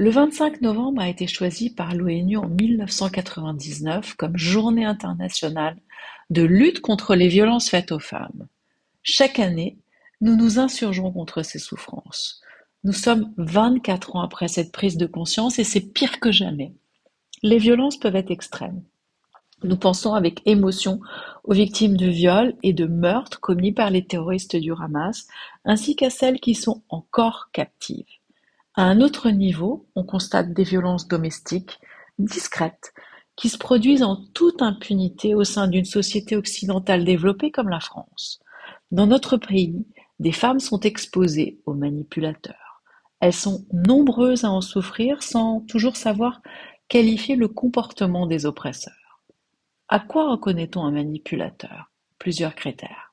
Le 25 novembre a été choisi par l'ONU en 1999 comme Journée internationale de lutte contre les violences faites aux femmes. Chaque année, nous nous insurgeons contre ces souffrances. Nous sommes 24 ans après cette prise de conscience et c'est pire que jamais. Les violences peuvent être extrêmes. Nous pensons avec émotion aux victimes de viols et de meurtres commis par les terroristes du Hamas, ainsi qu'à celles qui sont encore captives. À un autre niveau, on constate des violences domestiques, discrètes, qui se produisent en toute impunité au sein d'une société occidentale développée comme la France. Dans notre pays, des femmes sont exposées aux manipulateurs. Elles sont nombreuses à en souffrir sans toujours savoir qualifier le comportement des oppresseurs. À quoi reconnaît-on un manipulateur? Plusieurs critères.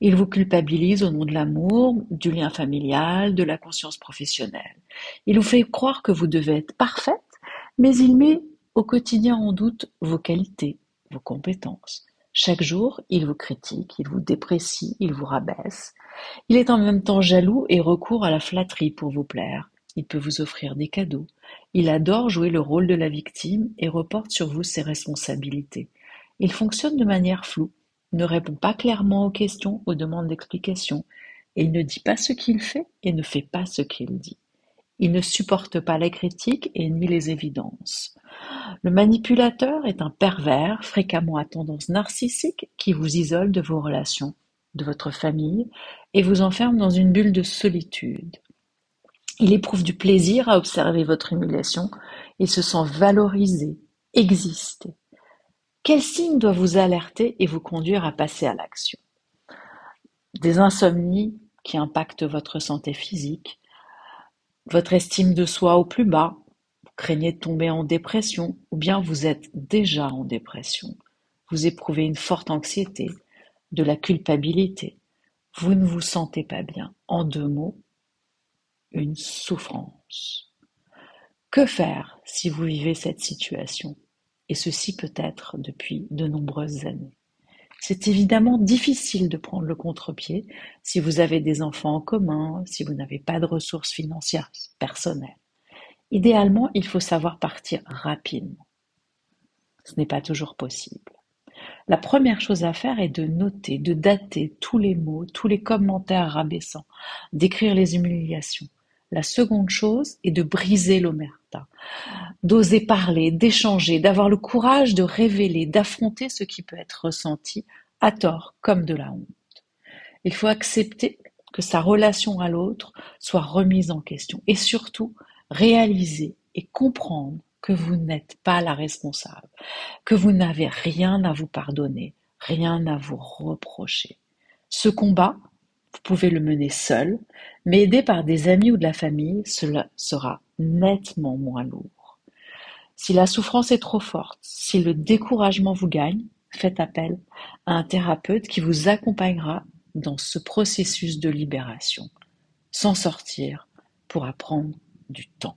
Il vous culpabilise au nom de l'amour, du lien familial, de la conscience professionnelle. Il vous fait croire que vous devez être parfaite, mais il met au quotidien en doute vos qualités, vos compétences. Chaque jour, il vous critique, il vous déprécie, il vous rabaisse. Il est en même temps jaloux et recourt à la flatterie pour vous plaire. Il peut vous offrir des cadeaux. Il adore jouer le rôle de la victime et reporte sur vous ses responsabilités. Il fonctionne de manière floue, ne répond pas clairement aux questions, aux demandes d'explication, il ne dit pas ce qu'il fait et ne fait pas ce qu'il dit. Il ne supporte pas les critiques et ni les évidences. Le manipulateur est un pervers, fréquemment à tendance narcissique, qui vous isole de vos relations, de votre famille, et vous enferme dans une bulle de solitude. Il éprouve du plaisir à observer votre humiliation, il se sent valorisé, exister. Quel signe doit vous alerter et vous conduire à passer à l'action? Des insomnies qui impactent votre santé physique, votre estime de soi au plus bas, vous craignez de tomber en dépression ou bien vous êtes déjà en dépression. Vous éprouvez une forte anxiété, de la culpabilité. Vous ne vous sentez pas bien. En deux mots, une souffrance. Que faire si vous vivez cette situation? Et ceci peut être depuis de nombreuses années. C'est évidemment difficile de prendre le contre-pied si vous avez des enfants en commun, si vous n'avez pas de ressources financières personnelles. Idéalement, il faut savoir partir rapidement. Ce n'est pas toujours possible. La première chose à faire est de noter, de dater tous les mots, tous les commentaires rabaissants, d'écrire les humiliations, la seconde chose est de briser l'omerta, d'oser parler, d'échanger, d'avoir le courage de révéler, d'affronter ce qui peut être ressenti à tort comme de la honte. Il faut accepter que sa relation à l'autre soit remise en question et surtout réaliser et comprendre que vous n'êtes pas la responsable, que vous n'avez rien à vous pardonner, rien à vous reprocher. Ce combat, vous pouvez le mener seul, mais aidé par des amis ou de la famille, cela sera nettement moins lourd. Si la souffrance est trop forte, si le découragement vous gagne, faites appel à un thérapeute qui vous accompagnera dans ce processus de libération. S'en sortir pour apprendre du temps.